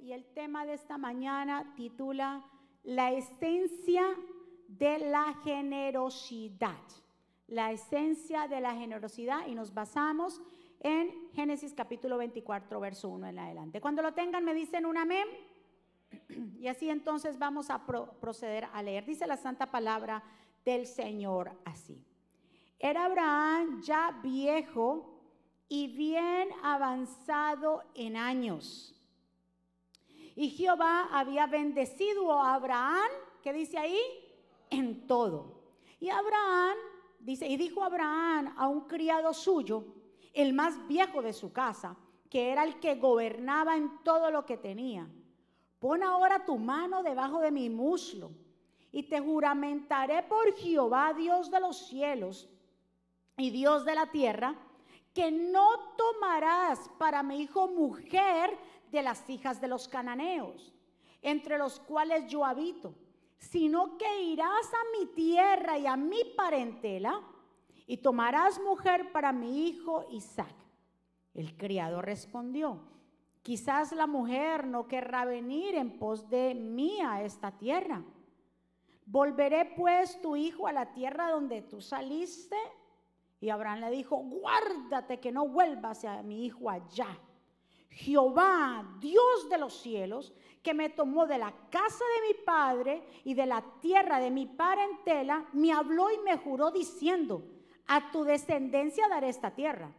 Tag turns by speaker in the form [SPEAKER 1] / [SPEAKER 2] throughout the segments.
[SPEAKER 1] y el tema de esta mañana titula La esencia de la generosidad. La esencia de la generosidad y nos basamos en Génesis capítulo 24, verso 1 en adelante. Cuando lo tengan me dicen un amén. Y así entonces vamos a proceder a leer. Dice la santa palabra del Señor así. Era Abraham ya viejo y bien avanzado en años. Y Jehová había bendecido a Abraham, ¿qué dice ahí? En todo. Y Abraham, dice, y dijo Abraham a un criado suyo, el más viejo de su casa, que era el que gobernaba en todo lo que tenía, pon ahora tu mano debajo de mi muslo, y te juramentaré por Jehová, Dios de los cielos y Dios de la tierra, que no tomarás para mi hijo mujer de las hijas de los cananeos, entre los cuales yo habito, sino que irás a mi tierra y a mi parentela y tomarás mujer para mi hijo Isaac. El criado respondió, quizás la mujer no querrá venir en pos de mí a esta tierra. Volveré pues tu hijo a la tierra donde tú saliste y Abraham le dijo, guárdate que no vuelvas a mi hijo allá. Jehová, Dios de los cielos, que me tomó de la casa de mi padre y de la tierra de mi parentela, me habló y me juró diciendo, a tu descendencia daré esta tierra.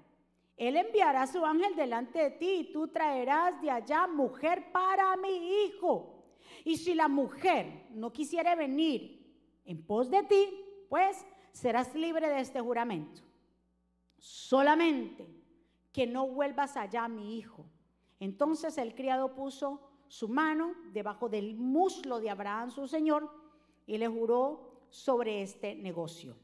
[SPEAKER 1] Él enviará a su ángel delante de ti y tú traerás de allá mujer para mi hijo. Y si la mujer no quisiere venir en pos de ti, pues serás libre de este juramento solamente que no vuelvas allá, mi hijo. Entonces el criado puso su mano debajo del muslo de Abraham, su señor, y le juró sobre este negocio.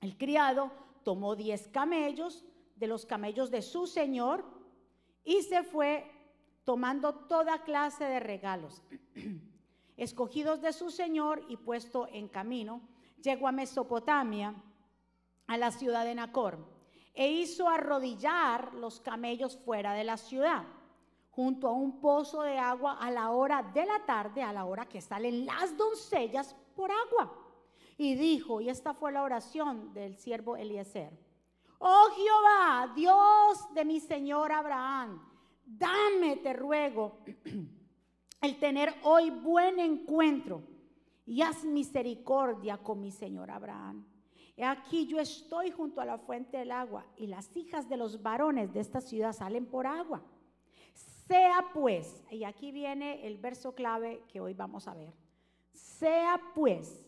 [SPEAKER 1] El criado tomó diez camellos de los camellos de su señor y se fue tomando toda clase de regalos. Escogidos de su señor y puesto en camino, llegó a Mesopotamia, a la ciudad de Nacor e hizo arrodillar los camellos fuera de la ciudad, junto a un pozo de agua a la hora de la tarde, a la hora que salen las doncellas por agua. Y dijo, y esta fue la oración del siervo Eliezer, oh Jehová, Dios de mi Señor Abraham, dame, te ruego, el tener hoy buen encuentro y haz misericordia con mi Señor Abraham He aquí yo estoy junto a la fuente del agua y las hijas de los varones de esta ciudad salen por agua. Sea pues, y aquí viene el verso clave que hoy vamos a ver, sea pues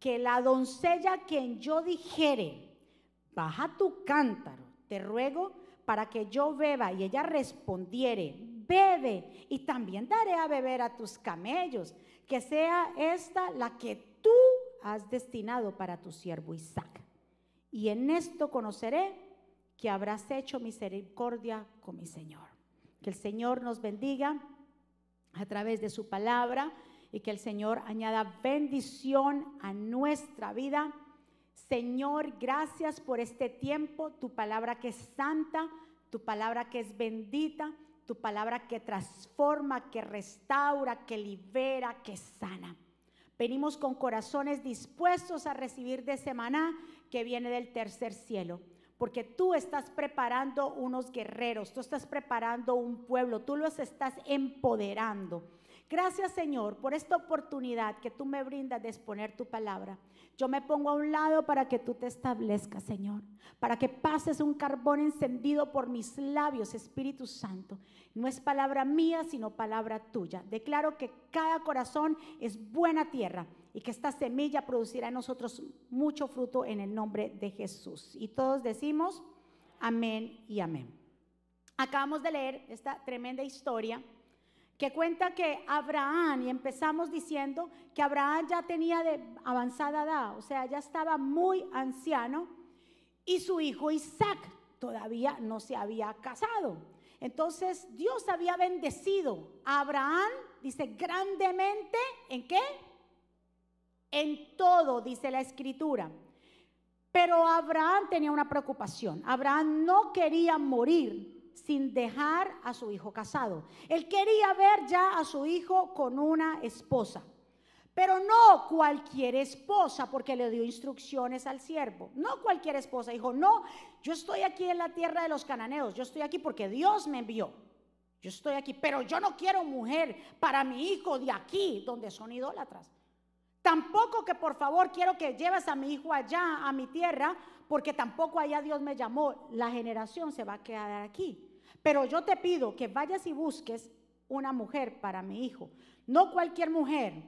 [SPEAKER 1] que la doncella quien yo dijere, baja tu cántaro, te ruego para que yo beba, y ella respondiere, bebe, y también daré a beber a tus camellos, que sea esta la que tú has destinado para tu siervo Isaac. Y en esto conoceré que habrás hecho misericordia con mi Señor. Que el Señor nos bendiga a través de su palabra y que el Señor añada bendición a nuestra vida. Señor, gracias por este tiempo, tu palabra que es santa, tu palabra que es bendita, tu palabra que transforma, que restaura, que libera, que sana. Venimos con corazones dispuestos a recibir de semana que viene del tercer cielo. Porque tú estás preparando unos guerreros, tú estás preparando un pueblo, tú los estás empoderando. Gracias Señor por esta oportunidad que tú me brindas de exponer tu palabra. Yo me pongo a un lado para que tú te establezcas, Señor, para que pases un carbón encendido por mis labios, Espíritu Santo. No es palabra mía, sino palabra tuya. Declaro que cada corazón es buena tierra y que esta semilla producirá en nosotros mucho fruto en el nombre de Jesús. Y todos decimos amén y amén. Acabamos de leer esta tremenda historia que cuenta que Abraham, y empezamos diciendo que Abraham ya tenía de avanzada edad, o sea, ya estaba muy anciano, y su hijo Isaac todavía no se había casado. Entonces Dios había bendecido a Abraham, dice, grandemente, ¿en qué? En todo, dice la escritura. Pero Abraham tenía una preocupación. Abraham no quería morir sin dejar a su hijo casado. Él quería ver ya a su hijo con una esposa. Pero no cualquier esposa, porque le dio instrucciones al siervo. No cualquier esposa. Dijo, no, yo estoy aquí en la tierra de los cananeos. Yo estoy aquí porque Dios me envió. Yo estoy aquí, pero yo no quiero mujer para mi hijo de aquí, donde son idólatras. Tampoco que por favor quiero que lleves a mi hijo allá, a mi tierra, porque tampoco allá Dios me llamó. La generación se va a quedar aquí. Pero yo te pido que vayas y busques una mujer para mi hijo. No cualquier mujer,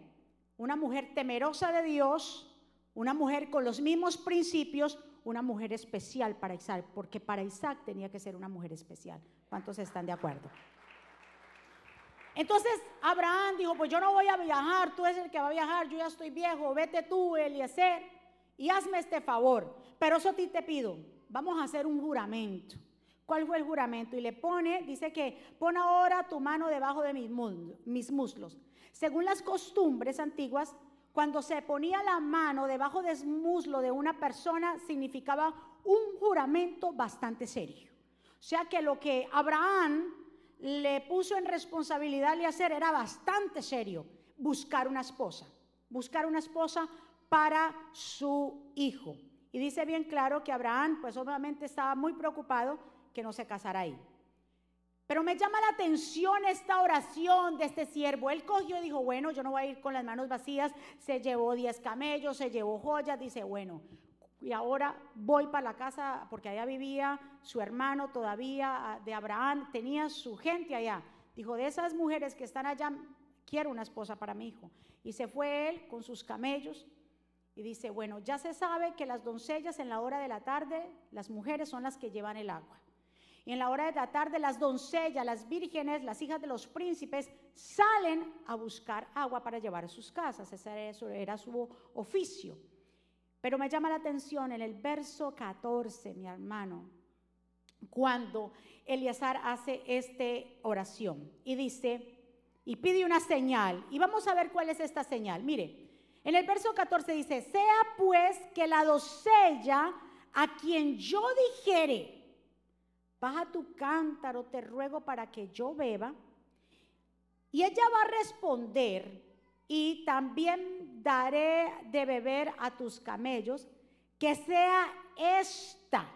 [SPEAKER 1] una mujer temerosa de Dios, una mujer con los mismos principios, una mujer especial para Isaac, porque para Isaac tenía que ser una mujer especial. ¿Cuántos están de acuerdo? Entonces Abraham dijo, pues yo no voy a viajar, tú eres el que va a viajar, yo ya estoy viejo, vete tú, Eliezer, y hazme este favor. Pero eso a ti te pido, vamos a hacer un juramento. ¿Cuál fue el juramento? Y le pone, dice que pon ahora tu mano debajo de mis, muslos. Según las costumbres antiguas, cuando se ponía la mano debajo del muslo de una persona significaba un juramento bastante serio. O sea que lo que Abraham le puso en responsabilidad de hacer era bastante serio, buscar una esposa, buscar una esposa para su hijo. Y dice bien claro que Abraham, pues obviamente estaba muy preocupado que no se casara ahí. Pero me llama la atención esta oración de este siervo. Él cogió y dijo, bueno, yo no voy a ir con las manos vacías. Se llevó 10 camellos, se llevó joyas. Dice, bueno, y ahora voy para la casa, porque allá vivía su hermano todavía de Abraham, tenía su gente allá. Dijo, de esas mujeres que están allá, quiero una esposa para mi hijo. Y se fue él con sus camellos y dice, bueno, ya se sabe que las doncellas en la hora de la tarde, las mujeres son las que llevan el agua. Y en la hora de la tarde las doncellas, las vírgenes, las hijas de los príncipes salen a buscar agua para llevar a sus casas. Ese era su oficio. Pero me llama la atención en el verso 14, mi hermano, cuando Eleazar hace esta oración y dice, y pide una señal. Y vamos a ver cuál es esta señal. Mire, en el verso 14 dice, sea pues que la doncella a quien yo dijere, baja tu cántaro, te ruego para que yo beba. Y ella va a responder, y también daré de beber a tus camellos, que sea esta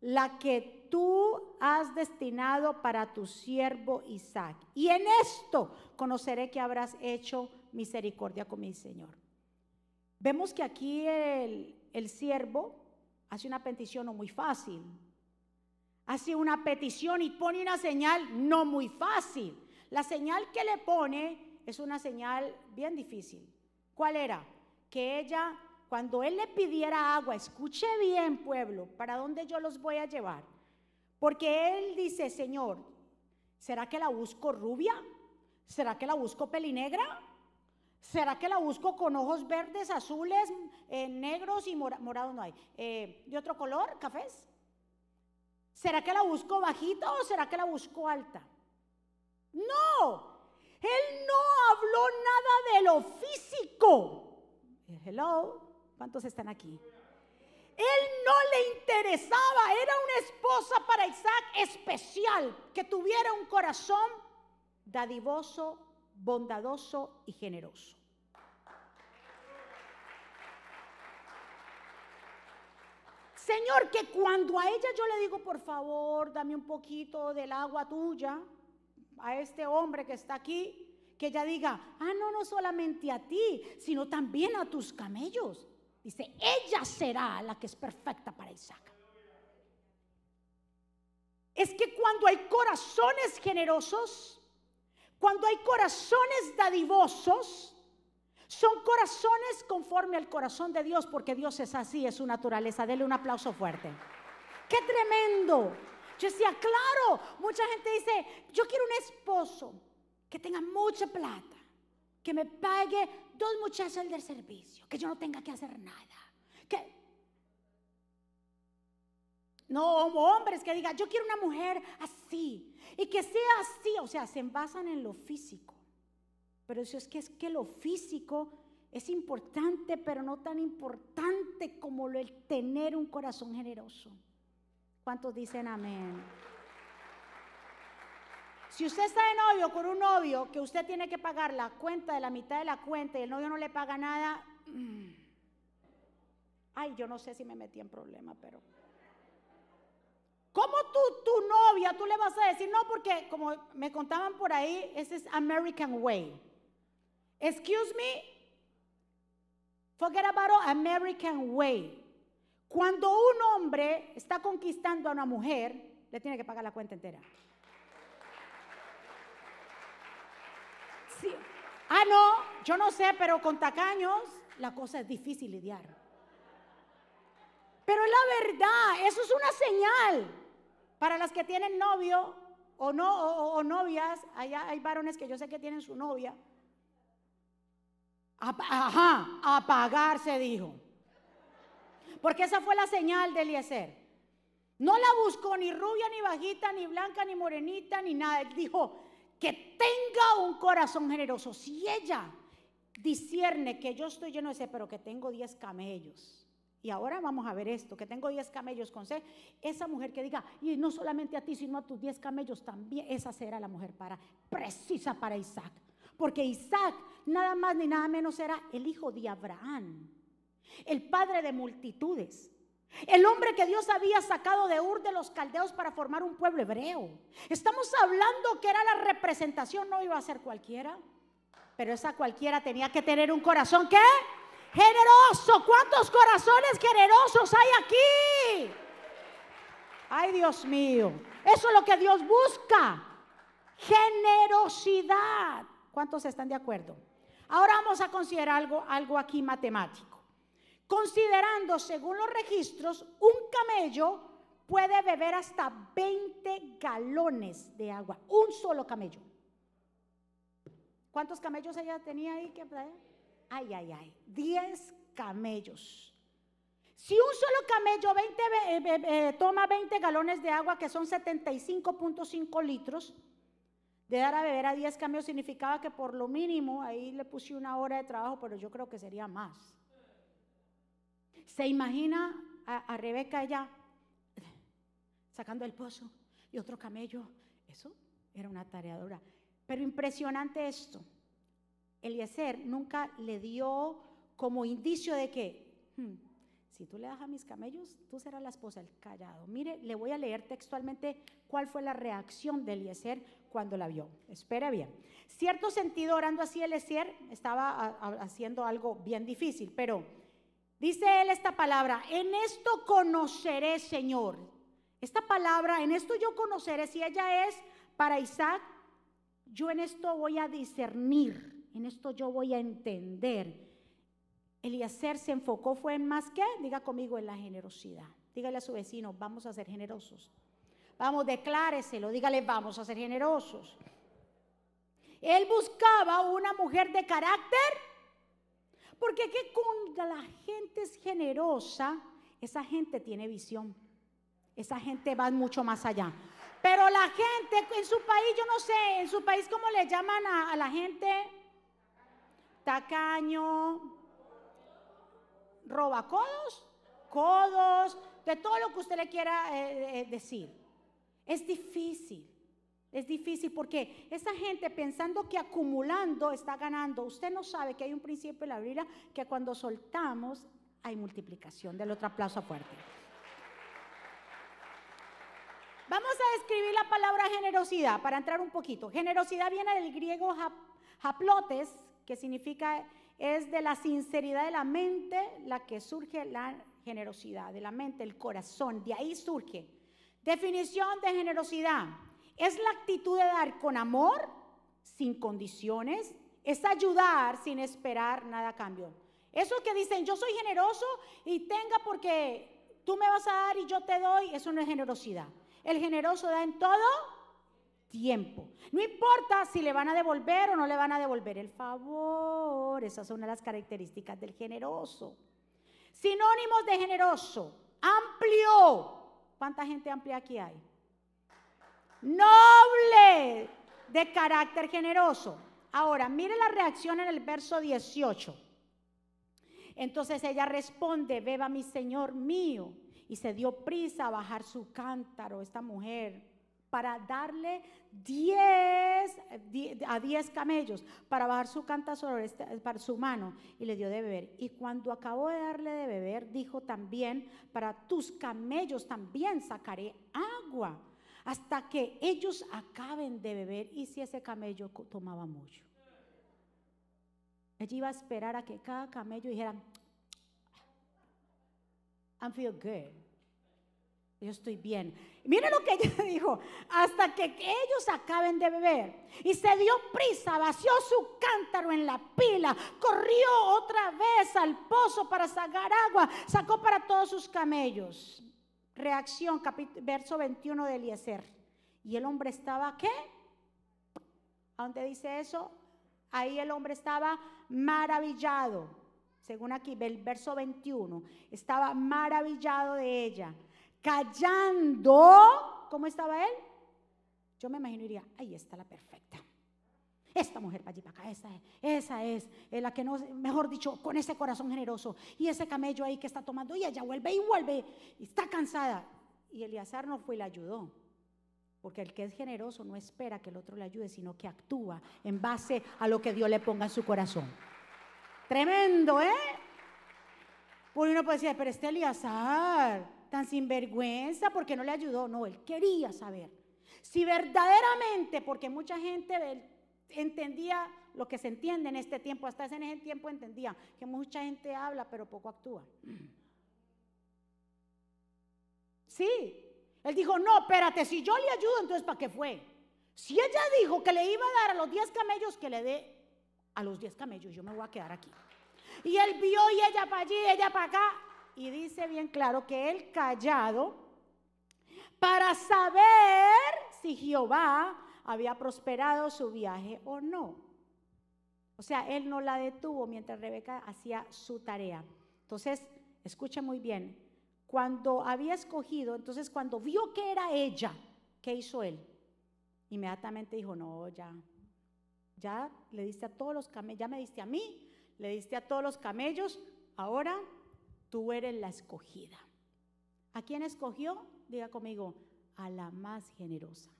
[SPEAKER 1] la que tú has destinado para tu siervo Isaac. Y en esto conoceré que habrás hecho misericordia con mi Señor. Vemos que aquí el, el siervo hace una petición no muy fácil. Hace una petición y pone una señal no muy fácil. La señal que le pone es una señal bien difícil. ¿Cuál era? Que ella, cuando él le pidiera agua, escuche bien pueblo, ¿para dónde yo los voy a llevar? Porque él dice, Señor, ¿será que la busco rubia? ¿Será que la busco pelinegra? ¿Será que la busco con ojos verdes, azules, eh, negros y morados no hay? Eh, ¿De otro color? ¿Cafés? ¿Será que la busco bajita o será que la busco alta? No, él no habló nada de lo físico. Hello, ¿cuántos están aquí? Él no le interesaba, era una esposa para Isaac especial, que tuviera un corazón dadivoso, bondadoso y generoso. Señor, que cuando a ella yo le digo, por favor, dame un poquito del agua tuya, a este hombre que está aquí, que ella diga, ah, no, no solamente a ti, sino también a tus camellos. Dice, ella será la que es perfecta para Isaac. Es que cuando hay corazones generosos, cuando hay corazones dadivosos, son corazones conforme al corazón de Dios, porque Dios es así, es su naturaleza. Dele un aplauso fuerte. ¡Qué tremendo! Yo decía, claro, mucha gente dice, yo quiero un esposo que tenga mucha plata, que me pague dos muchachos del servicio, que yo no tenga que hacer nada. No, hombres que digan, yo quiero una mujer así y que sea así, o sea, se basan en lo físico. Pero eso es que es que lo físico es importante, pero no tan importante como el tener un corazón generoso. ¿Cuántos dicen amén? Si usted está de novio con un novio que usted tiene que pagar la cuenta de la mitad de la cuenta y el novio no le paga nada, mm. ay, yo no sé si me metí en problema, pero... ¿Cómo tú, tu novia, tú le vas a decir, no, porque como me contaban por ahí, ese es American Way. Excuse me, forget about American Way. Cuando un hombre está conquistando a una mujer, le tiene que pagar la cuenta entera. Ah, no, yo no sé, pero con tacaños la cosa es difícil lidiar. Pero es la verdad, eso es una señal. Para las que tienen novio o, no, o, novias, allá hay varones que yo sé que tienen su novia. Ajá, a pagar se dijo. Porque esa fue la señal de Eliezer. No la buscó ni rubia, ni bajita, ni blanca, ni morenita, ni nada. Él dijo que tenga un corazón generoso. Si ella discierne que yo estoy lleno de ese, pero que tengo 10 camellos y ahora vamos a ver esto, que tengo 10 camellos con sed. Esa mujer que diga, y no solamente a ti, sino a tus 10 camellos también, esa será la mujer para, precisa para Isaac. Porque Isaac nada más ni nada menos era el hijo de Abraham, el padre de multitudes. El hombre que Dios había sacado de Ur de los caldeos para formar un pueblo hebreo. Estamos hablando que era la representación, no iba a ser cualquiera, pero esa cualquiera tenía que tener un corazón que generoso. ¿Cuántos corazones generosos hay aquí? Ay, Dios mío. Eso es lo que Dios busca. Generosidad. ¿Cuántos están de acuerdo? Ahora vamos a considerar algo, algo aquí matemático. Considerando, según los registros, un camello puede beber hasta 20 galones de agua. Un solo camello. ¿Cuántos camellos ella tenía ahí? Que ay, ay, ay, 10 camellos. Si un solo camello 20, eh, eh, toma 20 galones de agua, que son 75.5 litros, de dar a beber a 10 camellos significaba que por lo mínimo, ahí le puse una hora de trabajo, pero yo creo que sería más. ¿Se imagina a, a Rebeca ella sacando el pozo y otro camello? Eso era una tareadora. Pero impresionante esto. Eliezer nunca le dio como indicio de que, hmm, si tú le das a mis camellos, tú serás la esposa del callado. Mire, le voy a leer textualmente cuál fue la reacción de Eliezer cuando la vio. Espere bien. Cierto sentido, orando así, Eliezer estaba haciendo algo bien difícil, pero dice él esta palabra, en esto conoceré, Señor. Esta palabra, en esto yo conoceré, si ella es para Isaac, yo en esto voy a discernir en esto yo voy a entender. Eliezer se enfocó fue en más que, diga conmigo, en la generosidad. Dígale a su vecino, vamos a ser generosos. Vamos, decláreselo, dígale, vamos a ser generosos. Él buscaba una mujer de carácter, porque que cuando la gente es generosa, esa gente tiene visión. Esa gente va mucho más allá. Pero la gente en su país, yo no sé, en su país, ¿cómo le llaman a, a la gente? Tacaño, roba codos, codos, de todo lo que usted le quiera eh, eh, decir. Es difícil, es difícil porque esa gente pensando que acumulando está ganando, usted no sabe que hay un principio en la Biblia que cuando soltamos hay multiplicación. Del otro aplauso fuerte. Vamos a describir la palabra generosidad para entrar un poquito. Generosidad viene del griego haplotes, que significa es de la sinceridad de la mente la que surge la generosidad, de la mente, el corazón, de ahí surge. Definición de generosidad. Es la actitud de dar con amor, sin condiciones, es ayudar sin esperar nada a cambio. Eso que dicen, yo soy generoso y tenga porque tú me vas a dar y yo te doy, eso no es generosidad. El generoso da en todo tiempo. No importa si le van a devolver o no le van a devolver el favor. Esas son las características del generoso. Sinónimos de generoso. Amplio. ¿Cuánta gente amplia aquí hay? Noble. De carácter generoso. Ahora, mire la reacción en el verso 18. Entonces ella responde, beba mi Señor mío. Y se dio prisa a bajar su cántaro, esta mujer para darle 10 a 10 camellos para bajar su canta sobre este, para su mano y le dio de beber. Y cuando acabó de darle de beber, dijo también, para tus camellos también sacaré agua hasta que ellos acaben de beber. Y si ese camello tomaba mucho. Ella iba a esperar a que cada camello dijera, I feel good yo estoy bien. Mire lo que ella dijo, hasta que ellos acaben de beber. Y se dio prisa, vació su cántaro en la pila, corrió otra vez al pozo para sacar agua, sacó para todos sus camellos. Reacción, verso 21 de Eliezer. Y el hombre estaba, ¿qué? ¿A dónde dice eso? Ahí el hombre estaba maravillado. Según aquí, el verso 21, estaba maravillado de ella callando. ¿Cómo estaba él? Yo me imaginaría, ahí está la perfecta. Esta mujer para allí, para acá, esa, esa es, la que no, mejor dicho, con ese corazón generoso y ese camello ahí que está tomando y ella vuelve y vuelve y está cansada. Y Eliazar no fue y le ayudó. Porque el que es generoso no espera que el otro le ayude, sino que actúa en base a lo que Dios le ponga en su corazón. Tremendo, ¿eh? Por uno puede decir, pero este Eliazar, tan sinvergüenza porque no le ayudó. No, él quería saber. Si verdaderamente, porque mucha gente entendía lo que se entiende en este tiempo, hasta en ese tiempo entendía que mucha gente habla pero poco actúa. Sí, él dijo, no, espérate, si yo le ayudo, entonces ¿para qué fue? Si ella dijo que le iba a dar a los 10 camellos, que le dé a los 10 camellos, yo me voy a quedar aquí. Y él vio y ella para allí, ella para acá, y dice bien claro que él callado para saber si Jehová había prosperado su viaje o no. O sea, él no la detuvo mientras Rebeca hacía su tarea. Entonces, escucha muy bien, cuando había escogido, entonces cuando vio que era ella, ¿qué hizo él? Inmediatamente dijo, no, ya, ya le diste a todos los camellos, ya me diste a mí, le diste a todos los camellos, ahora tú eres la escogida. ¿A quién escogió? Diga conmigo, a la más generosa.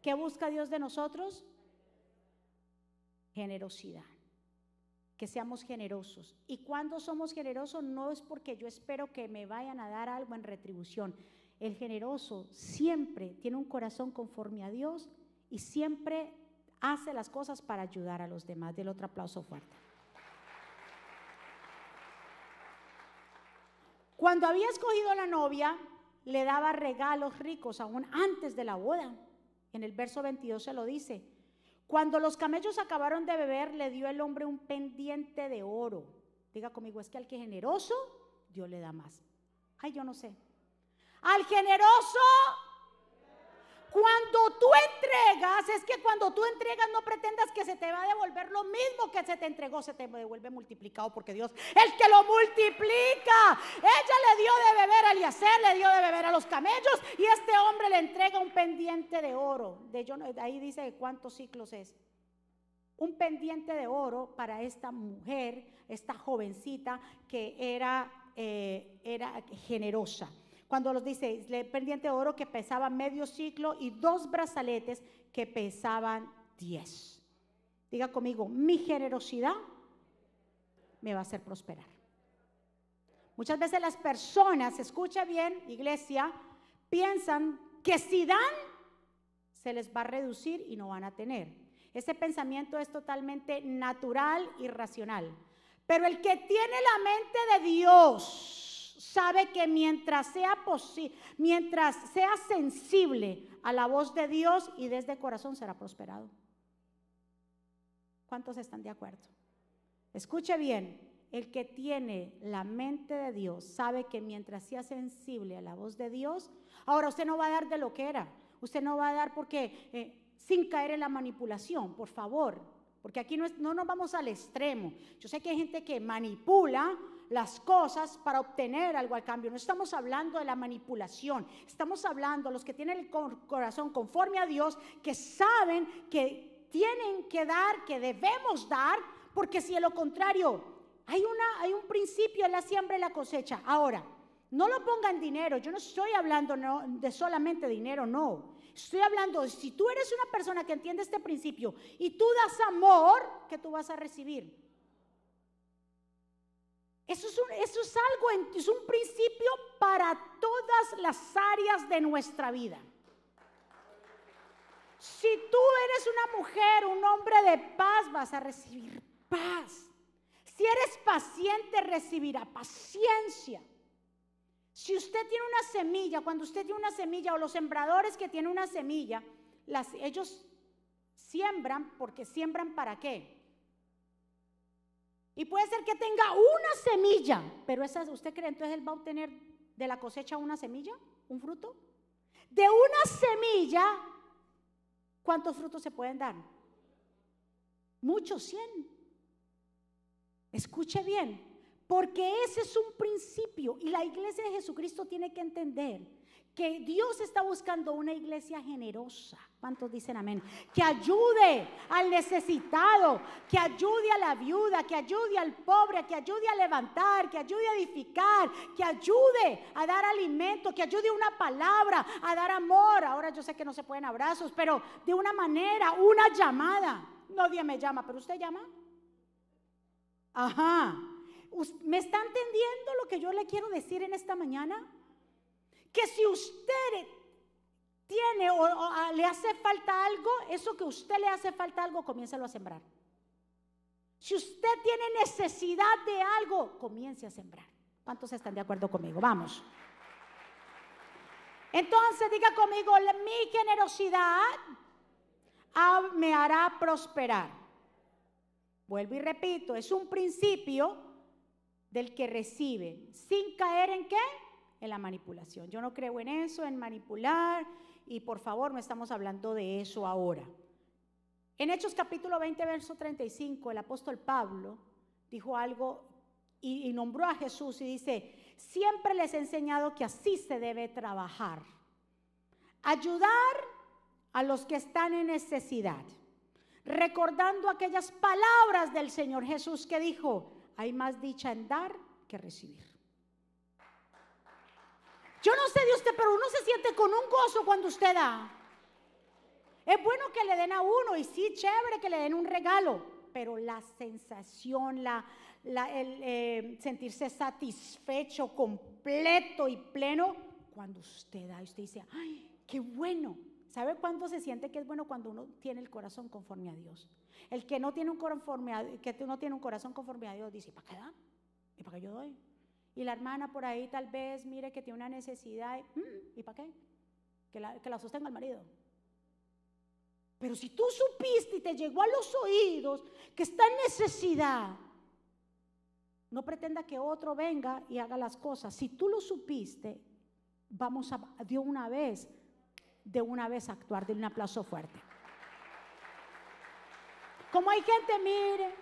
[SPEAKER 1] ¿Qué busca Dios de nosotros? Generosidad. Que seamos generosos. Y cuando somos generosos no es porque yo espero que me vayan a dar algo en retribución. El generoso siempre tiene un corazón conforme a Dios y siempre hace las cosas para ayudar a los demás. Del otro aplauso fuerte. Cuando había escogido a la novia, le daba regalos ricos aún antes de la boda. En el verso 22 se lo dice. Cuando los camellos acabaron de beber, le dio el hombre un pendiente de oro. Diga conmigo, es que al que generoso, Dios le da más. Ay, yo no sé. Al generoso cuando tú entregas, es que cuando tú entregas no pretendas que se te va a devolver lo mismo que se te entregó, se te devuelve multiplicado porque Dios es que lo multiplica. Ella le dio de beber a Eliezer, le dio de beber a los camellos y este hombre le entrega un pendiente de oro. De yo, ahí dice cuántos ciclos es. Un pendiente de oro para esta mujer, esta jovencita que era, eh, era generosa cuando los dice, el pendiente de oro que pesaba medio ciclo y dos brazaletes que pesaban diez. Diga conmigo, mi generosidad me va a hacer prosperar. Muchas veces las personas, escucha bien, iglesia, piensan que si dan, se les va a reducir y no van a tener. Ese pensamiento es totalmente natural y racional. Pero el que tiene la mente de Dios, sabe que mientras sea mientras sea sensible a la voz de Dios y desde corazón será prosperado. ¿Cuántos están de acuerdo? Escuche bien, el que tiene la mente de Dios sabe que mientras sea sensible a la voz de Dios, ahora usted no va a dar de lo que era, usted no va a dar porque eh, sin caer en la manipulación, por favor, porque aquí no, no nos vamos al extremo. Yo sé que hay gente que manipula las cosas para obtener algo al cambio. No estamos hablando de la manipulación, estamos hablando los que tienen el corazón conforme a Dios, que saben que tienen que dar, que debemos dar, porque si de lo contrario, hay, una, hay un principio en la siembra y la cosecha. Ahora, no lo pongan dinero, yo no estoy hablando de solamente dinero, no. Estoy hablando, si tú eres una persona que entiende este principio y tú das amor, ¿qué tú vas a recibir? Eso es, es algo, es un principio para todas las áreas de nuestra vida. Si tú eres una mujer, un hombre de paz, vas a recibir paz. Si eres paciente, recibirá paciencia. Si usted tiene una semilla, cuando usted tiene una semilla o los sembradores que tienen una semilla, las, ellos siembran porque siembran para qué? Y puede ser que tenga una semilla, pero esa, ¿usted cree entonces él va a obtener de la cosecha una semilla, un fruto? De una semilla, ¿cuántos frutos se pueden dar? Muchos, cien. Escuche bien, porque ese es un principio y la iglesia de Jesucristo tiene que entender que Dios está buscando una iglesia generosa. ¿Cuántos dicen amén? Que ayude al necesitado, que ayude a la viuda, que ayude al pobre, que ayude a levantar, que ayude a edificar, que ayude a dar alimento, que ayude una palabra, a dar amor. Ahora yo sé que no se pueden abrazos, pero de una manera, una llamada. Nadie me llama, pero usted llama. Ajá. ¿Me está entendiendo lo que yo le quiero decir en esta mañana? Que si usted tiene o, le hace falta algo, eso que usted le hace falta algo, comiéncelo a sembrar. Si usted tiene necesidad de algo, comience a sembrar. ¿Cuántos están de acuerdo conmigo? Vamos. Entonces diga conmigo, mi generosidad me hará prosperar. Vuelvo y repito, es un principio del que recibe, sin caer en qué? En la manipulación. Yo no creo en eso, en manipular, y por favor no estamos hablando de eso ahora. En Hechos capítulo 20, verso 35, el apóstol Pablo dijo algo y, y nombró a Jesús y dice, siempre les he enseñado que así se debe trabajar. Ayudar a los que están en necesidad, recordando aquellas palabras del Señor Jesús que dijo, hay más dicha en dar que recibir. Yo no sé de usted, pero uno se siente con un gozo cuando usted da. Es bueno que le den a uno y sí, chévere que le den un regalo, pero la sensación, la, el eh, sentirse satisfecho, completo y pleno, cuando usted da, usted dice, ay, qué bueno. ¿Sabe cuándo se siente que es bueno cuando uno tiene el corazón conforme a Dios? El que no tiene un, que no tiene un corazón conforme a Dios dice, ¿para qué da? ¿Y para qué yo doy? Y la hermana por ahí tal vez mire que tiene una necesidad, mm, ¿y para qué? Que la, que la sostenga el marido. Pero si tú supiste y te llegó a los oídos que está en necesidad, no pretenda que otro venga y haga las cosas. Si tú lo supiste, vamos a de una vez, de una vez actuar, de un aplauso fuerte. Como hay gente, mire,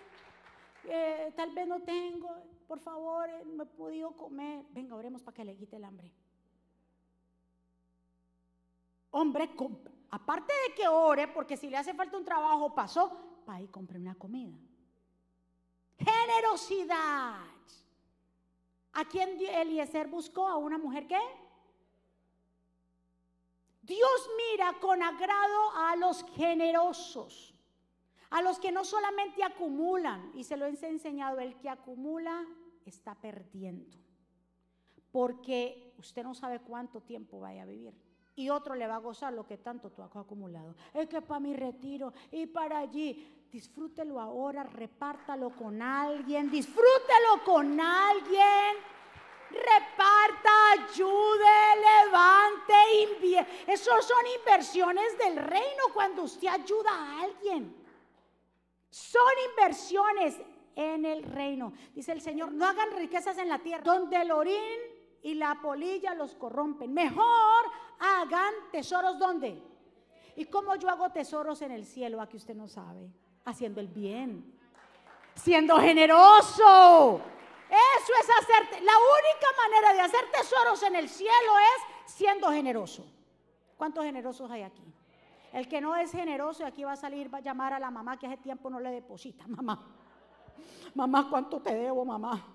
[SPEAKER 1] eh, tal vez no tengo, por favor, eh, no he podido comer. Venga, oremos para que le quite el hambre. Hombre, aparte de que ore, porque si le hace falta un trabajo, pasó, para ir compre una comida. Generosidad. ¿A quién Eliezer buscó? ¿A una mujer que? Dios mira con agrado a los generosos. A los que no solamente acumulan, y se lo he enseñado, el que acumula está perdiendo. Porque usted no sabe cuánto tiempo vaya a vivir. Y otro le va a gozar lo que tanto tú has acumulado. Es que para mi retiro y para allí. Disfrútelo ahora, repártalo con alguien, disfrútelo con alguien. Reparta, ayude, levante, invierte. Esos son inversiones del reino cuando usted ayuda a alguien. Son inversiones en el reino. Dice el Señor, no hagan riquezas en la tierra, donde el orín y la polilla los corrompen. Mejor hagan tesoros donde. ¿Y cómo yo hago tesoros en el cielo? Aquí usted no sabe. Haciendo el bien. Siendo generoso. Eso es hacer. La única manera de hacer tesoros en el cielo es siendo generoso. ¿Cuántos generosos hay aquí? El que no es generoso aquí va a salir, va a llamar a la mamá que hace tiempo no le deposita. Mamá, mamá, ¿cuánto te debo, mamá?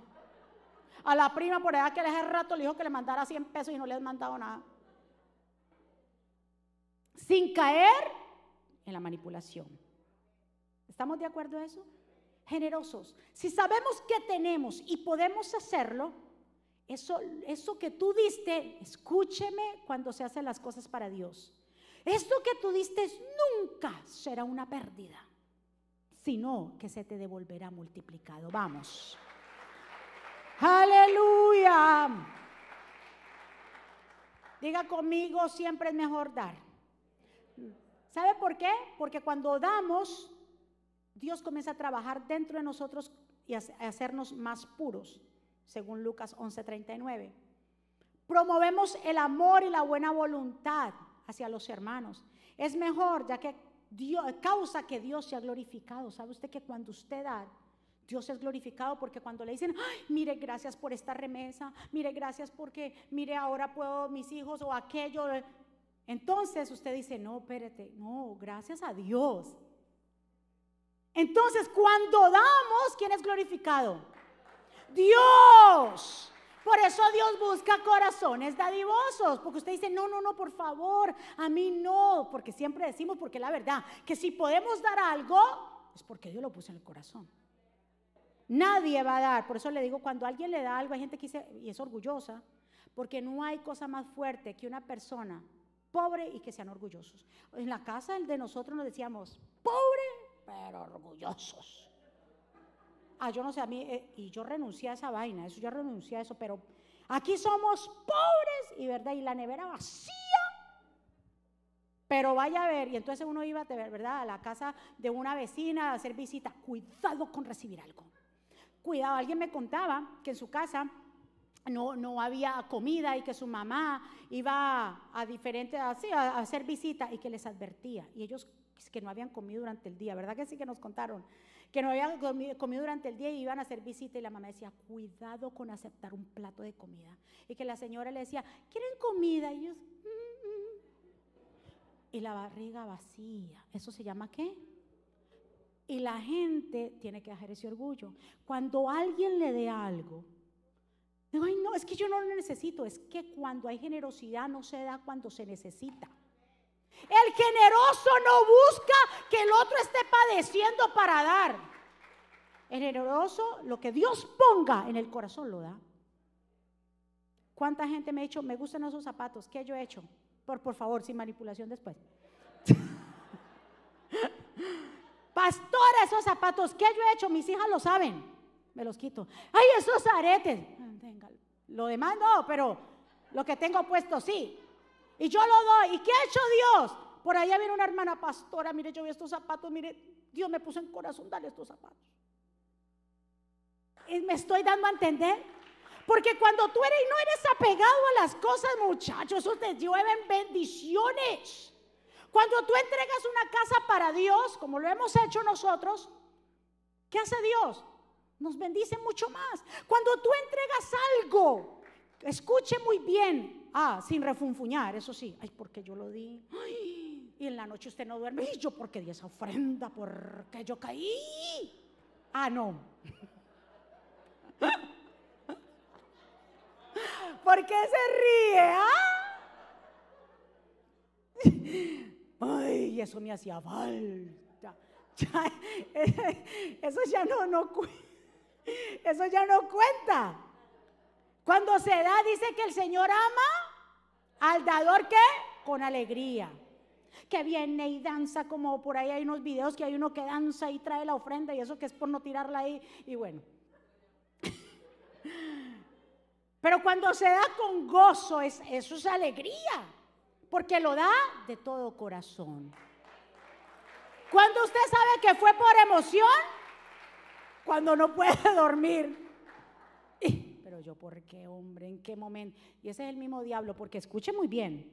[SPEAKER 1] A la prima por allá que le hace rato le dijo que le mandara 100 pesos y no le has mandado nada. sin caer en la manipulación. ¿Estamos de acuerdo a eso? Generosos. Si sabemos que tenemos y podemos hacerlo, eso, eso que tú diste, escúcheme cuando se hacen las cosas para Dios. Esto que tú diste nunca será una pérdida, sino que se te devolverá multiplicado. Vamos. Aleluya. Diga conmigo, siempre es mejor dar. ¿Sabe por qué? Porque cuando damos, Dios comienza a trabajar dentro de nosotros y a hacernos más puros, según Lucas 11:39. Promovemos el amor y la buena voluntad hacia los hermanos. Es mejor, ya que Dios, causa que Dios sea glorificado. ¿Sabe usted que cuando usted da, Dios es glorificado porque cuando le dicen, mire, gracias por esta remesa, mire, gracias porque, mire, ahora puedo mis hijos o aquello. Entonces usted dice, no, espérate, no, gracias a Dios. Entonces, cuando damos, ¿quién es glorificado? Dios. Por eso Dios busca corazones dadivosos, porque usted dice, no, no, no, por favor, a mí no, porque siempre decimos, porque la verdad, que si podemos dar algo, es porque Dios lo puso en el corazón. Nadie va a dar. Por eso le digo, cuando alguien le da algo, hay gente que dice, y es orgullosa, porque no hay cosa más fuerte que una persona pobre y que sean orgullosos. En la casa de nosotros nos decíamos, pobre, pero orgullosos. Ah, yo no sé, a mí, eh, y yo renuncié a esa vaina, eso yo renuncié a eso, pero aquí somos pobres y verdad, y la nevera vacía. Pero vaya a ver, y entonces uno iba, ¿verdad? A la casa de una vecina a hacer visita. Cuidado con recibir algo. Cuidado, alguien me contaba que en su casa no, no había comida y que su mamá iba a diferentes, así, a, hacer visita y que les advertía. Y ellos que no habían comido durante el día, ¿verdad que sí que nos contaron? Que no habían comido, durante el día y iban a hacer visita y la mamá decía, cuidado con aceptar un plato de comida. Y que la señora le decía, ¿quieren comida? Y ellos, mm, mm". y la barriga vacía. ¿Eso se llama qué? Y la gente tiene que dejar ese orgullo. Cuando alguien le dé algo, digo, ay, no, es que yo no lo necesito. Es que cuando hay generosidad no se da cuando se necesita. El generoso no busca que el otro esté padeciendo para dar. El generoso, lo que Dios ponga en el corazón lo da. ¿Cuánta gente me ha dicho, me gustan esos zapatos? ¿Qué yo he hecho? Por, por favor, sin manipulación después. Pastora, esos zapatos, ¿qué yo he hecho? Mis hijas lo saben. Me los quito. Ay, esos aretes. Lo demás no, pero lo que tengo puesto sí. Y yo lo doy. ¿Y qué ha hecho Dios? Por allá viene una hermana pastora. Mire, yo vi estos zapatos. Mire, Dios me puso en corazón darle estos zapatos. Y me estoy dando a entender. Porque cuando tú eres y no eres apegado a las cosas, muchachos, eso te llueven bendiciones. Cuando tú entregas una casa para Dios, como lo hemos hecho nosotros, ¿qué hace Dios? Nos bendice mucho más. Cuando tú entregas algo, escuche muy bien, ah, sin refunfuñar, eso sí, ay, porque yo lo di, y en la noche usted no duerme, y yo porque di esa ofrenda, porque yo caí. Ah, no. ¿Por qué se ríe? ¿Ah? Ay, eso me hacía falta. eso ya no, no, eso ya no cuenta. Cuando se da, dice que el Señor ama al dador que con alegría. Que viene y danza, como por ahí hay unos videos que hay uno que danza y trae la ofrenda y eso que es por no tirarla ahí. Y bueno. Pero cuando se da con gozo, es, eso es alegría porque lo da de todo corazón. Cuando usted sabe que fue por emoción, cuando no puede dormir. Pero yo, ¿por qué, hombre? ¿En qué momento? Y ese es el mismo diablo, porque escuche muy bien.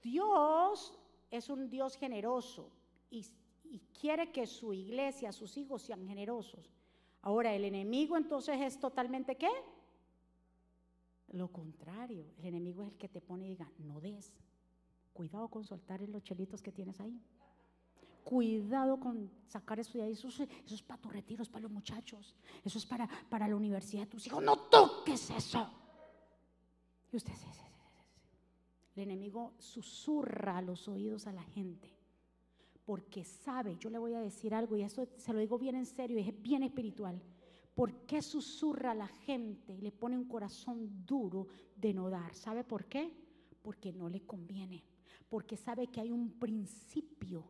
[SPEAKER 1] Dios es un Dios generoso y, quiere que su iglesia, sus hijos sean generosos. Ahora, el enemigo entonces es totalmente qué? Lo contrario, el enemigo es el que te pone y diga, no des. Cuidado con soltar los chelitos que tienes ahí. Cuidado con sacar eso de ahí. Eso, es para tus retiros, para los muchachos. Eso es para, para la universidad de tus hijos. No toques eso. Y usted, El enemigo susurra a los oídos a la gente porque sabe, yo le voy a decir algo y eso se lo digo bien en serio, es bien espiritual. ¿Por qué susurra a la gente y le pone un corazón duro de no dar? ¿Sabe por qué? Porque no le conviene. Porque sabe que hay un principio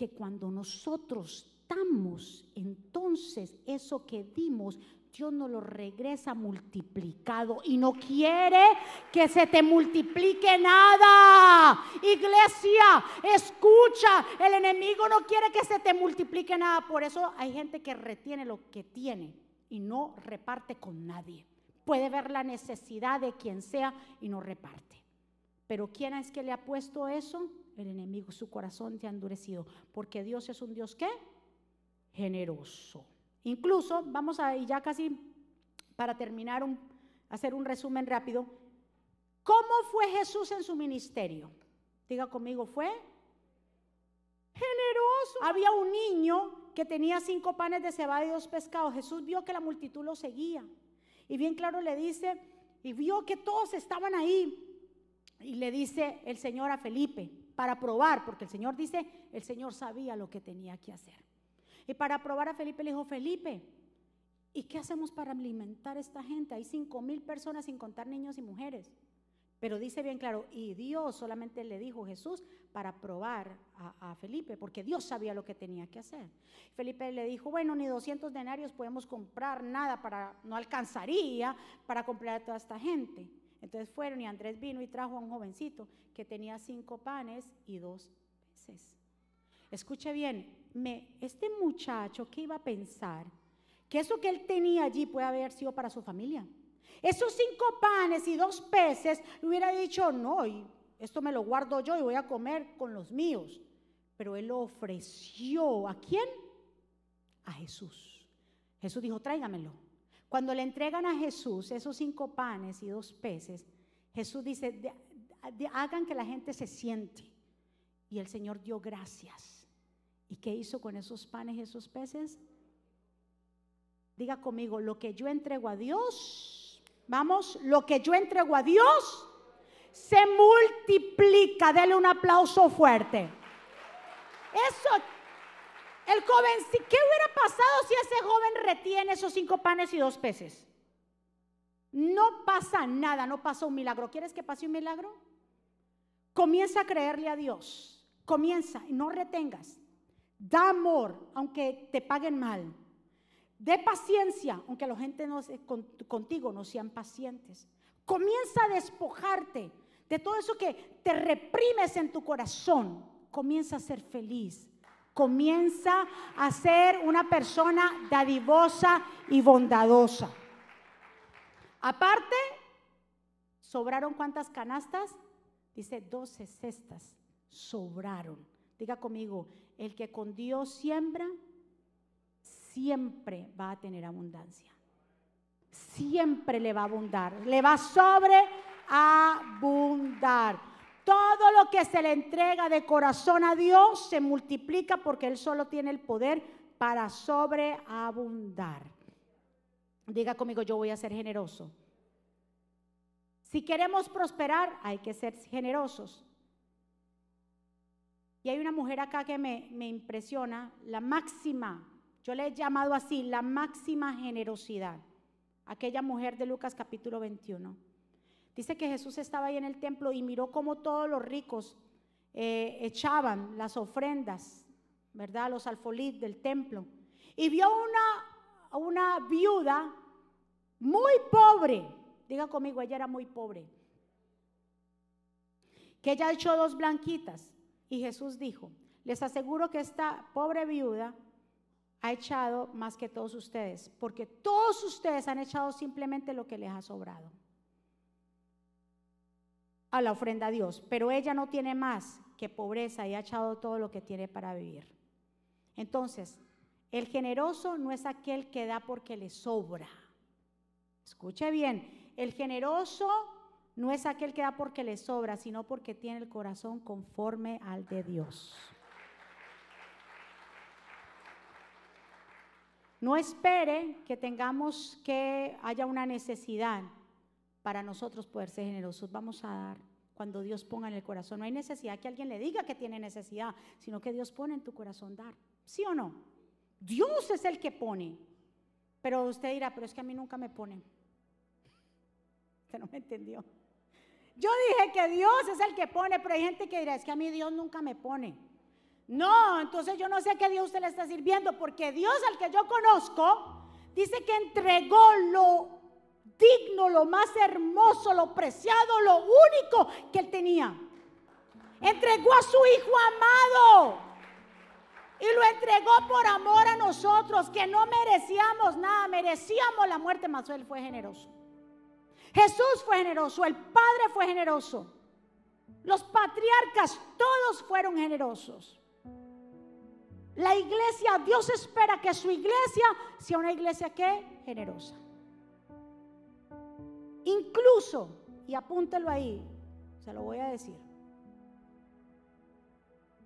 [SPEAKER 1] que cuando nosotros damos, entonces eso que dimos Dios nos lo regresa multiplicado y no quiere que se te multiplique nada. Iglesia, escucha, el enemigo no quiere que se te multiplique nada. Por eso hay gente que retiene lo que tiene y no reparte con nadie. Puede ver la necesidad de quien sea y no reparte. Pero ¿quién es que le ha puesto eso? El enemigo, su corazón te ha endurecido. Porque Dios es un Dios que generoso. Incluso, vamos a, y ya casi para terminar, un, hacer un resumen rápido. ¿Cómo fue Jesús en su ministerio? Diga conmigo, fue generoso. Había un niño que tenía cinco panes de cebada y dos pescados. Jesús vio que la multitud lo seguía. Y bien claro le dice, y vio que todos estaban ahí. Y le dice el Señor a Felipe, para probar, porque el Señor dice, el Señor sabía lo que tenía que hacer. Y para probar a Felipe le dijo, Felipe, ¿y qué hacemos para alimentar a esta gente? Hay cinco mil personas sin contar niños y mujeres. Pero dice bien claro, y Dios solamente le dijo Jesús para probar a, Felipe, porque Dios sabía lo que tenía que hacer. Felipe le dijo, bueno, ni 200 denarios podemos comprar nada para, no alcanzaría para comprar a toda esta gente. Entonces fueron y Andrés vino y trajo a un jovencito que tenía cinco panes y dos peces. Escuche bien, me, este muchacho, ¿qué iba a pensar? Que eso que él tenía allí puede haber sido para su familia. Esos cinco panes y dos peces, le hubiera dicho, no, esto me lo guardo yo y voy a comer con los míos. Pero él lo ofreció. ¿A quién? A Jesús. Jesús dijo, tráigamelo. Cuando le entregan a Jesús esos cinco panes y dos peces, Jesús dice, hagan que la gente se siente. Y el Señor dio gracias. ¿Y qué hizo con esos panes y esos peces? Diga conmigo, lo que yo entrego a Dios, vamos, lo que yo entrego a Dios se multiplica. Dele un aplauso fuerte. Eso, el joven, ¿qué hubiera pasado si ese joven retiene esos cinco panes y dos peces? No pasa nada, no pasa un milagro. ¿Quieres que pase un milagro? Comienza a creerle a Dios. Comienza y no retengas. Da amor, aunque te paguen mal. De paciencia, aunque la gente no, contigo no sean pacientes. Comienza a despojarte de todo eso que te reprimes en tu corazón. Comienza a ser feliz. Comienza a ser una persona dadivosa y bondadosa. Aparte, ¿sobraron cuántas canastas? Dice 12 cestas. Sobraron. Diga conmigo, el que con Dios siembra, siempre va a tener abundancia. Siempre le va a abundar, le va a sobreabundar. Todo lo que se le entrega de corazón a Dios se multiplica porque Él solo tiene el poder para sobreabundar. Diga conmigo, yo voy a ser generoso. Si queremos prosperar, hay que ser generosos. Y hay una mujer acá que me, impresiona, la máxima, yo le he llamado así, la máxima generosidad. Aquella mujer de Lucas capítulo 21. Dice que Jesús estaba ahí en el templo y miró cómo todos los ricos eh, echaban las ofrendas, ¿verdad? Los alfolí del templo. Y vio una, una viuda muy pobre. Diga conmigo, ella era muy pobre. Que ella echó dos blanquitas. Y Jesús dijo, les aseguro que esta pobre viuda ha echado más que todos ustedes, porque todos ustedes han echado simplemente lo que les ha sobrado a la ofrenda a Dios, pero ella no tiene más que pobreza y ha echado todo lo que tiene para vivir. Entonces, el generoso no es aquel que da porque le sobra. Escuche bien, el generoso no es aquel que da porque le sobra, sino porque tiene el corazón conforme al de Dios. No espere que tengamos que haya una necesidad para nosotros poder ser generosos. Vamos a dar cuando Dios ponga en el corazón. No hay necesidad que alguien le diga que tiene necesidad, sino que Dios pone en tu corazón dar. ¿Sí o no? Dios es el que pone. Pero usted dirá, pero es que a mí nunca me pone. Usted no me entendió. Yo dije que Dios es el que pone, pero hay gente que dirá, es que a mí Dios nunca me pone. No, entonces yo no sé a qué Dios usted le está sirviendo, porque Dios al que yo conozco dice que entregó lo digno, lo más hermoso, lo preciado, lo único que él tenía. Entregó a su Hijo amado. Y lo entregó por amor a nosotros, que no merecíamos nada, merecíamos la muerte, mas él fue generoso. Jesús fue generoso, el Padre fue generoso. Los patriarcas, todos fueron generosos. La iglesia, Dios espera que su iglesia sea una iglesia que generosa. Incluso, y apúntelo ahí, se lo voy a decir.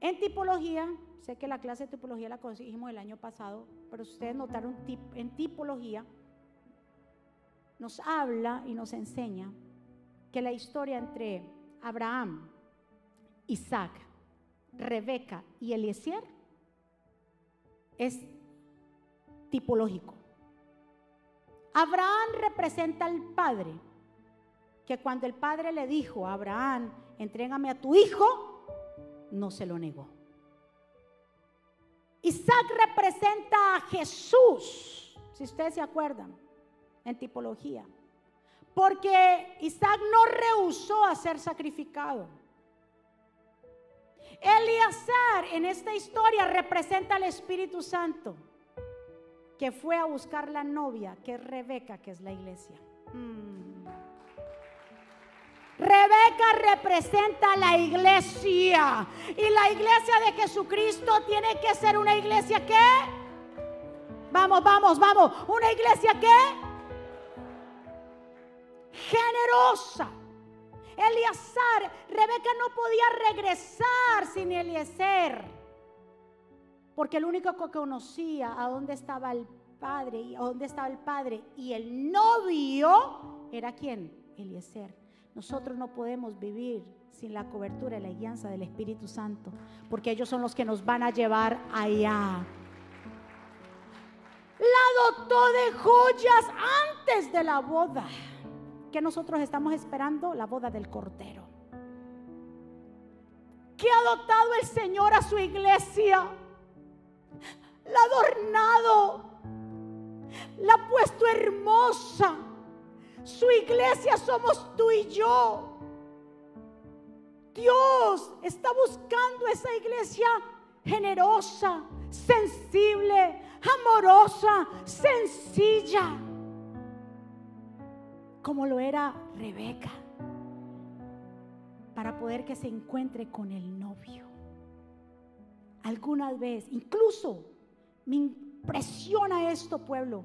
[SPEAKER 1] En tipología, sé que la clase de tipología la conseguimos el año pasado, pero ustedes notaron en tipología, nos habla y nos enseña que la historia entre Abraham, Isaac, Rebeca y Eliezer es tipológico. Abraham representa al padre, que cuando el padre le dijo a Abraham, entrégame a tu hijo, no se lo negó. Isaac representa a Jesús, si ustedes se acuerdan, en tipología. Porque Isaac no rehusó a ser sacrificado. Eleazar en esta historia representa al Espíritu Santo que fue a buscar la novia, que es Rebeca, que es la iglesia. Mm. Rebeca representa la iglesia y la iglesia de Jesucristo tiene que ser una iglesia que, vamos, vamos, vamos, una iglesia que generosa. Eleazar, Rebeca no podía regresar sin Eliezer. Porque el único que conocía a dónde estaba el padre y a dónde estaba el padre y el novio era quién? Eliezer. Nosotros no podemos vivir sin la cobertura y la guianza del Espíritu Santo, porque ellos son los que nos van a llevar allá. La dotó de joyas antes de la boda. Que nosotros estamos esperando? La boda del Cordero. Que ha dotado el Señor a su iglesia la ha adornado, la ha puesto hermosa. Su iglesia somos tú y yo. Dios está buscando esa iglesia generosa, sensible, amorosa, sencilla, como lo era Rebeca, para poder que se encuentre con el novio. Alguna vez, incluso me impresiona esto, pueblo.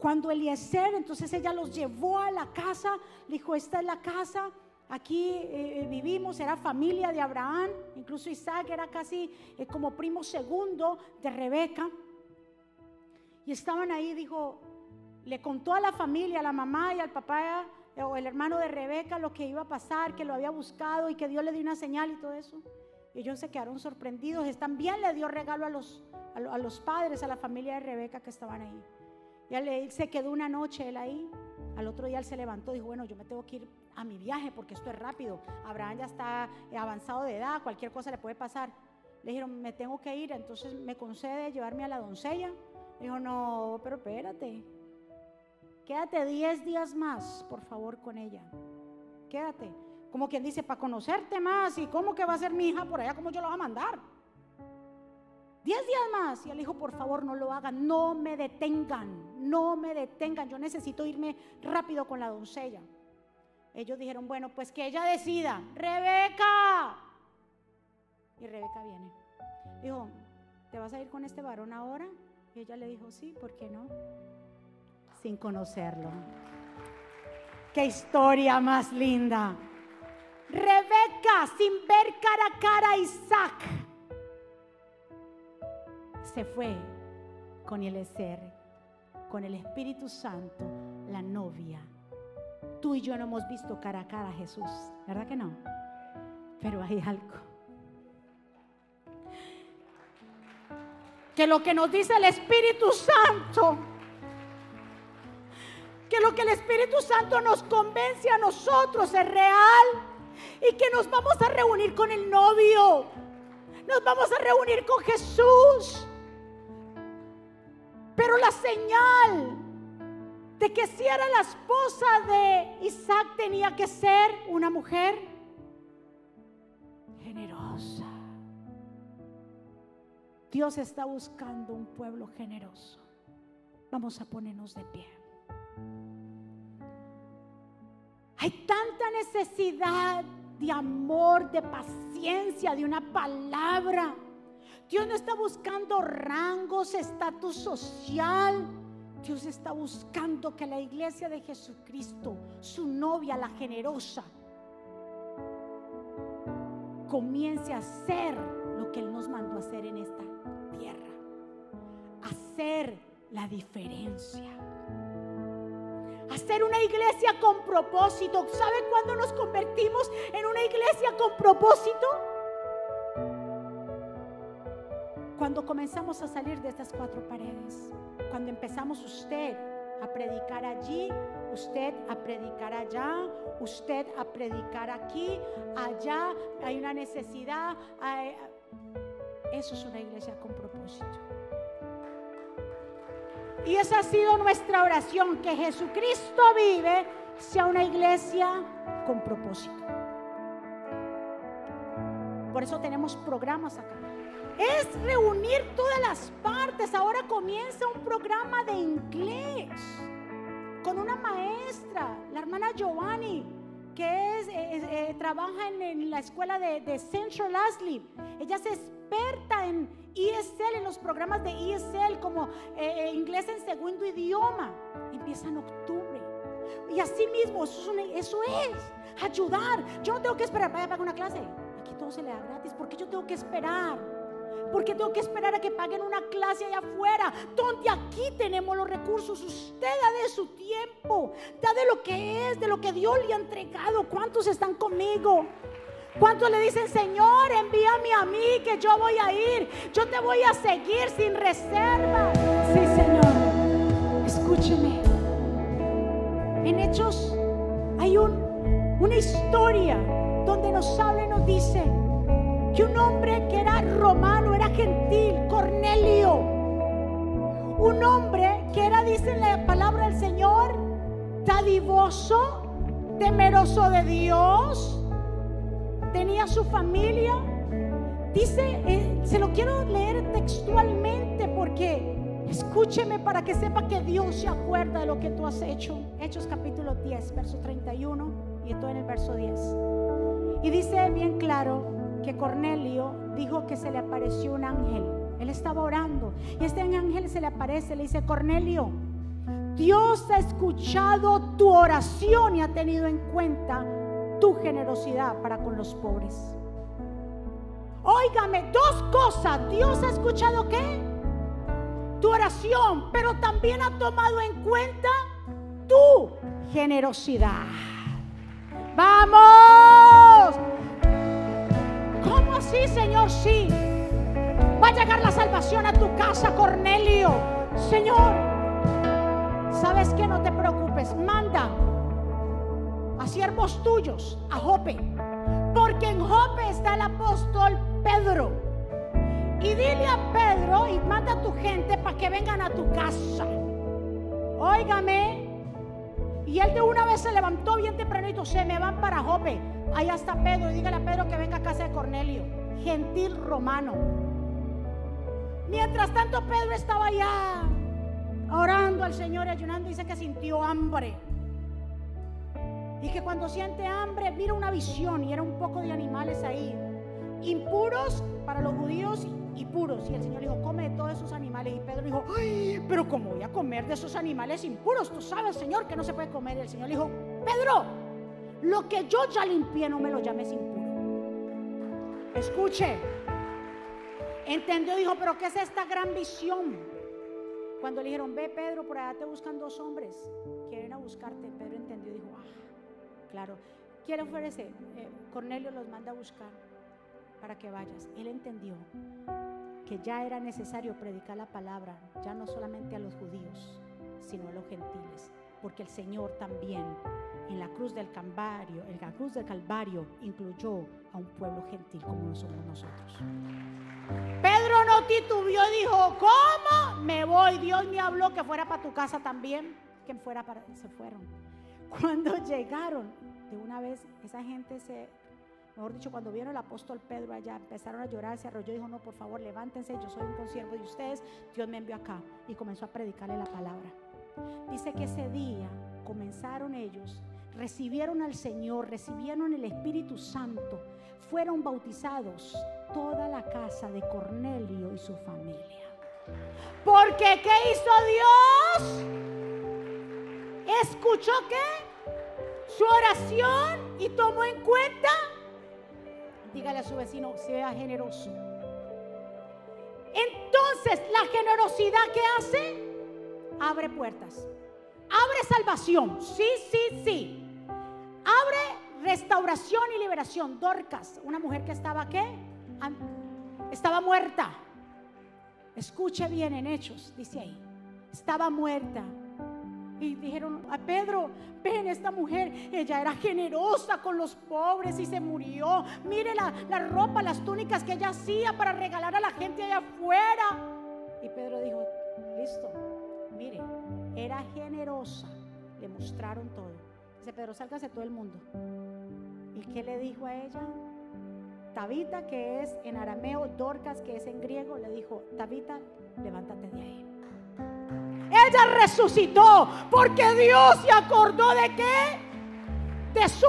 [SPEAKER 1] Cuando Eliezer, entonces ella los llevó a la casa, le dijo, esta es la casa, aquí eh, vivimos, era familia de Abraham, incluso Isaac era casi eh, como primo segundo de Rebeca. Y estaban ahí, dijo, le contó a la familia, a la mamá y al papá eh, o el hermano de Rebeca lo que iba a pasar, que lo había buscado y que Dios le dio una señal y todo eso. Ellos se quedaron sorprendidos. También le dio regalo a los, a, los padres, a la familia de Rebeca que estaban ahí. Y él, se quedó una noche él ahí. Al otro día él se levantó y dijo, bueno, yo me tengo que ir a mi viaje porque esto es rápido. Abraham ya está avanzado de edad, cualquier cosa le puede pasar. Le dijeron, me tengo que ir, entonces me concede llevarme a la doncella. Dijo, no, pero espérate. Quédate 10 días más, por favor, con ella. Quédate. Como quien dice, para conocerte más y cómo que va a ser mi hija por allá, cómo yo lo voy a mandar. Diez días más. Y él dijo, por favor, no lo hagan, no me detengan, no me detengan. Yo necesito irme rápido con la doncella. Ellos dijeron, bueno, pues que ella decida. Rebeca. Y Rebeca viene. Dijo, ¿te vas a ir con este varón ahora? Y ella le dijo, sí, ¿por qué no? Sin conocerlo. Qué historia más linda. Rebeca, sin ver cara a cara a Isaac, se fue con Eliezer, con el Espíritu Santo, la novia Tú y yo no hemos visto cara a cara a Jesús, ¿verdad que no? Pero hay algo. Que lo que nos dice el Espíritu Santo, que lo que el Espíritu Santo nos convence a nosotros es real y que nos vamos a reunir con el novio, nos vamos a reunir con Jesús. Pero la señal de que si era la esposa de Isaac tenía que ser una mujer generosa. Dios está buscando un pueblo generoso. Vamos a ponernos de pie. Hay tanta necesidad de amor, de paciencia, de una palabra. Dios no está buscando rangos, estatus social. Dios está buscando que la iglesia de Jesucristo, su novia, la generosa, comience a hacer lo que Él nos mandó a hacer en esta tierra. Hacer la diferencia. Hacer una iglesia con propósito. ¿Sabe cuándo nos convertimos en una iglesia con propósito? Cuando comenzamos a salir de estas cuatro paredes, cuando empezamos usted a predicar allí, usted a predicar allá, usted a predicar aquí, allá hay una necesidad. Eso es una iglesia con propósito. Y esa ha sido nuestra oración, que Jesucristo vive sea una iglesia con propósito. Por eso tenemos programas acá es reunir todas las partes. Ahora comienza un programa de inglés con una maestra, la hermana Giovanni, que es, eh, trabaja en, la escuela de, Central Ashley. Ella es experta en ESL, en los programas de ESL como eh, eh, inglés en segundo idioma. Empieza en octubre. Y así mismo, eso es, eso es ayudar. Yo no tengo que esperar, vaya pagar una clase. Aquí todo se le da gratis. porque yo tengo que esperar? Porque tengo que esperar a que paguen una clase allá afuera, donde aquí tenemos los recursos. Usted da de su tiempo, da de lo que es, de lo que Dios le ha entregado. ¿Cuántos están conmigo? ¿Cuántos le dicen, Señor, envíame a mí que yo voy a ir? Yo te voy a seguir sin reserva. Sí, Señor. Escúcheme. En Hechos hay un, una historia donde nos habla y nos dice un hombre que era romano, era gentil, Cornelio, un hombre que era, dice la palabra del Señor, dadivoso, temeroso de Dios, tenía su familia. Dice, eh, se lo quiero leer textualmente porque escúcheme para que sepa que Dios se acuerda de lo que tú has hecho. Hechos capítulo 10, verso 31 y estoy en el verso 10. Y dice bien claro, que Cornelio dijo que se le apareció un ángel. Él estaba orando y este ángel se le aparece, le dice, Cornelio, Dios ha escuchado tu oración y ha tenido en cuenta tu generosidad para con los pobres. Óigame, dos cosas. Dios ha escuchado qué? Tu oración, pero también ha tomado en cuenta tu generosidad. Vamos. Sí, Señor, sí. Va a llegar la salvación a tu casa, Cornelio. Señor, ¿sabes que No te preocupes. Manda a siervos tuyos a Jope. Porque en Jope está el apóstol Pedro. Y dile a Pedro y manda a tu gente para que vengan a tu casa. Óigame. Y él de una vez se levantó bien tempranito. Se me van para Jope. Allá está Pedro y dígale a Pedro que venga a casa de Cornelio, gentil romano. Mientras tanto Pedro estaba allá orando al Señor y ayunando, dice que sintió hambre. Y que cuando siente hambre mira una visión y era un poco de animales ahí, impuros para los judíos y puros. Y el Señor dijo, come de todos esos animales. Y Pedro dijo, Ay, pero ¿cómo voy a comer de esos animales impuros? Tú sabes, Señor, que no se puede comer. Y el Señor dijo, Pedro, lo que yo ya limpié no me lo llames impuro. Escuche. Entendió, dijo, pero ¿qué es esta gran visión? Cuando le dijeron, ve Pedro, por allá te buscan dos hombres, quieren a buscarte. Pedro entendió, dijo, ah, claro. Quiero ofrecer, eh, Cornelio los manda a buscar para que vayas. Él entendió que ya era necesario predicar la palabra, ya no solamente a los judíos, sino a los gentiles, porque el Señor también en la cruz del Calvario, en la cruz del Calvario incluyó a un pueblo gentil como somos nosotros. Pedro no titubeó y dijo, ¿cómo? Me voy. Dios me habló que fuera para tu casa también, que fuera para... Se fueron. Cuando llegaron, de una vez esa gente se mejor dicho, cuando vieron el apóstol Pedro allá, empezaron a llorar, se arrolló y dijo, no, por favor, levántense, yo soy un consiervo de ustedes, Dios me envió acá y comenzó a predicarle la palabra. Dice que ese día comenzaron ellos, recibieron al Señor, recibieron el Espíritu Santo, fueron bautizados toda la casa de Cornelio y su familia. Porque ¿qué hizo Dios? ¿Escuchó qué? Su oración y tomó en cuenta Dígale a su vecino, sea generoso. Entonces, la generosidad que hace, abre puertas. Abre salvación. Sí, sí, sí. Restauración y liberación. Dorcas, una mujer que estaba qué? Estaba muerta. Escuche bien en Hechos, dice ahí. Estaba muerta y dijeron a Pedro, ven esta mujer, ella era generosa con los pobres y se murió. Mire la, la ropa, las túnicas que ella hacía para regalar a la gente allá afuera. Y Pedro dijo, listo, mire, era generosa. Le mostraron todo. Dice Pedro, sálgase todo el mundo. ¿Y qué le dijo a ella? Tabita, que es en arameo, Dorcas, que es en griego, le dijo, Tabita, levántate de ahí. Ella resucitó porque Dios se acordó de qué? De su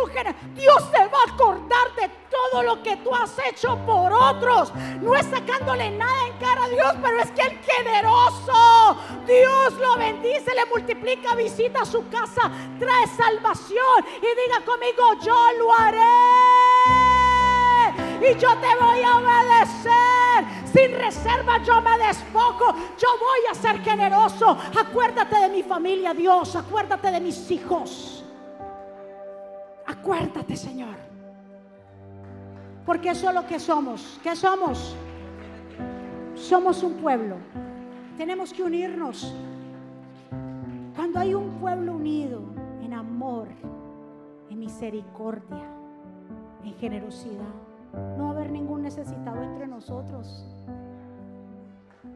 [SPEAKER 1] Dios se va a acordar de todo lo que tú has hecho por otros. No es sacándole nada en cara a Dios, pero es que el generoso, Dios lo bendice, le multiplica, visita su casa, trae salvación y diga conmigo, yo lo haré y yo te voy a obedecer. Sin reserva yo me despojo. Yo voy a ser generoso. Acuérdate de mi familia, Dios. Acuérdate de mis hijos. Acuérdate, Señor. Porque eso es lo que somos. ¿Qué somos? Somos un pueblo. Tenemos que unirnos. Cuando hay un pueblo unido en amor, en misericordia, en generosidad no va a haber ningún necesitado entre nosotros.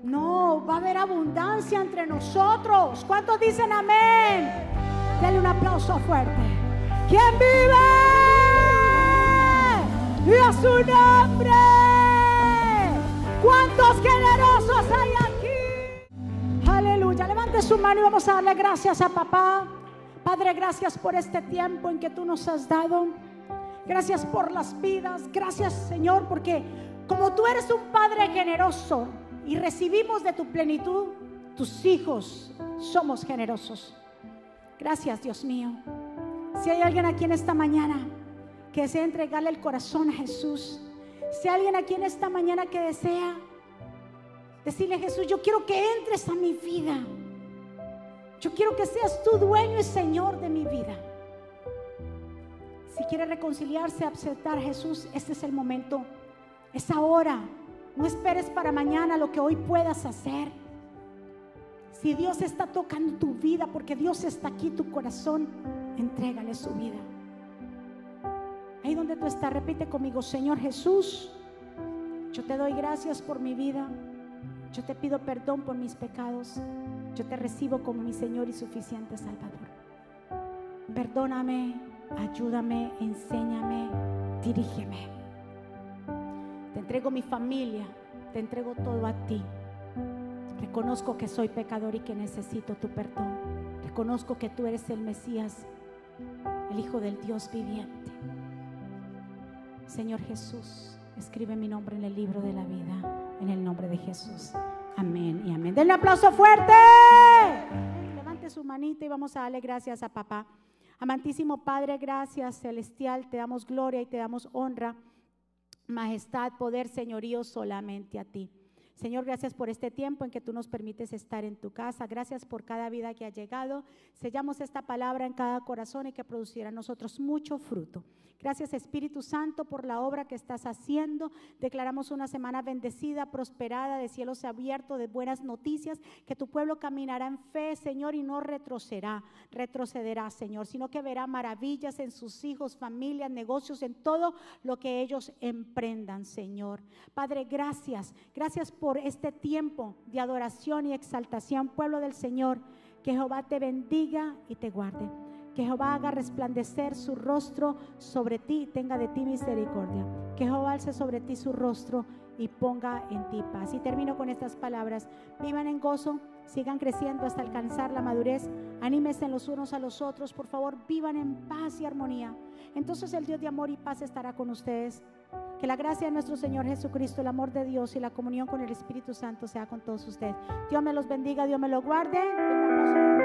[SPEAKER 1] No, va a haber abundancia entre nosotros. ¿Cuántos dicen amén? Dale un aplauso fuerte. ¿Quién vive? Y a su nombre. ¿Cuántos generosos hay aquí? Aleluya. Levante su mano y vamos a darle gracias a papá. Padre, gracias por este tiempo en que tú nos has dado. Gracias por las vidas. Gracias Señor porque como tú eres un Padre generoso y recibimos de tu plenitud, tus hijos somos generosos. Gracias Dios mío. Si hay alguien aquí en esta mañana que desea entregarle el corazón a Jesús, si hay alguien aquí en esta mañana que desea decirle a Jesús, yo quiero que entres a mi vida. Yo quiero que seas tu dueño y Señor de mi vida. Si quiere reconciliarse, aceptar a Jesús, este es el momento. Es ahora. No esperes para mañana lo que hoy puedas hacer. Si Dios está tocando tu vida, porque Dios está aquí, tu corazón, entrégale su vida. Ahí donde tú estás, repite conmigo, Señor Jesús, yo te doy gracias por mi vida. Yo te pido perdón por mis pecados. Yo te recibo como mi Señor y suficiente Salvador. Perdóname ayúdame, enséñame, dirígeme. Te entrego mi familia, te entrego todo a ti. Reconozco que soy pecador y que necesito tu perdón. Reconozco que tú eres el Mesías, el Hijo del Dios viviente. Señor Jesús, escribe mi nombre en el libro de la vida, en el nombre de Jesús. Amén y amén. Denle un aplauso fuerte. Levante su manita y vamos a darle gracias a papá. Amantísimo Padre, gracias celestial, te damos gloria y te damos honra, majestad, poder, señorío solamente a ti. Señor, gracias por este tiempo en que tú nos permites estar en tu casa. Gracias por cada vida que ha llegado. Sellamos esta palabra en cada corazón y que producirá en nosotros mucho fruto. Gracias Espíritu Santo por la obra que estás haciendo. Declaramos una semana bendecida, prosperada, de cielos abiertos, de buenas noticias, que tu pueblo caminará en fe, Señor, y no retrocederá, retrocederá, Señor, sino que verá maravillas en sus hijos, familias, negocios, en todo lo que ellos emprendan, Señor. Padre, gracias. Gracias por este tiempo de adoración y exaltación, pueblo del Señor. Que Jehová te bendiga y te guarde. Que Jehová haga resplandecer su rostro sobre ti y tenga de ti misericordia. Que Jehová alce sobre ti su rostro y ponga en ti paz. Y termino con estas palabras. Vivan en gozo, sigan creciendo hasta alcanzar la madurez. Anímense los unos a los otros. Por favor, vivan en paz y armonía. Entonces el Dios de amor y paz estará con ustedes. Que la gracia de nuestro Señor Jesucristo, el amor de Dios y la comunión con el Espíritu Santo sea con todos ustedes. Dios me los bendiga, Dios me los guarde.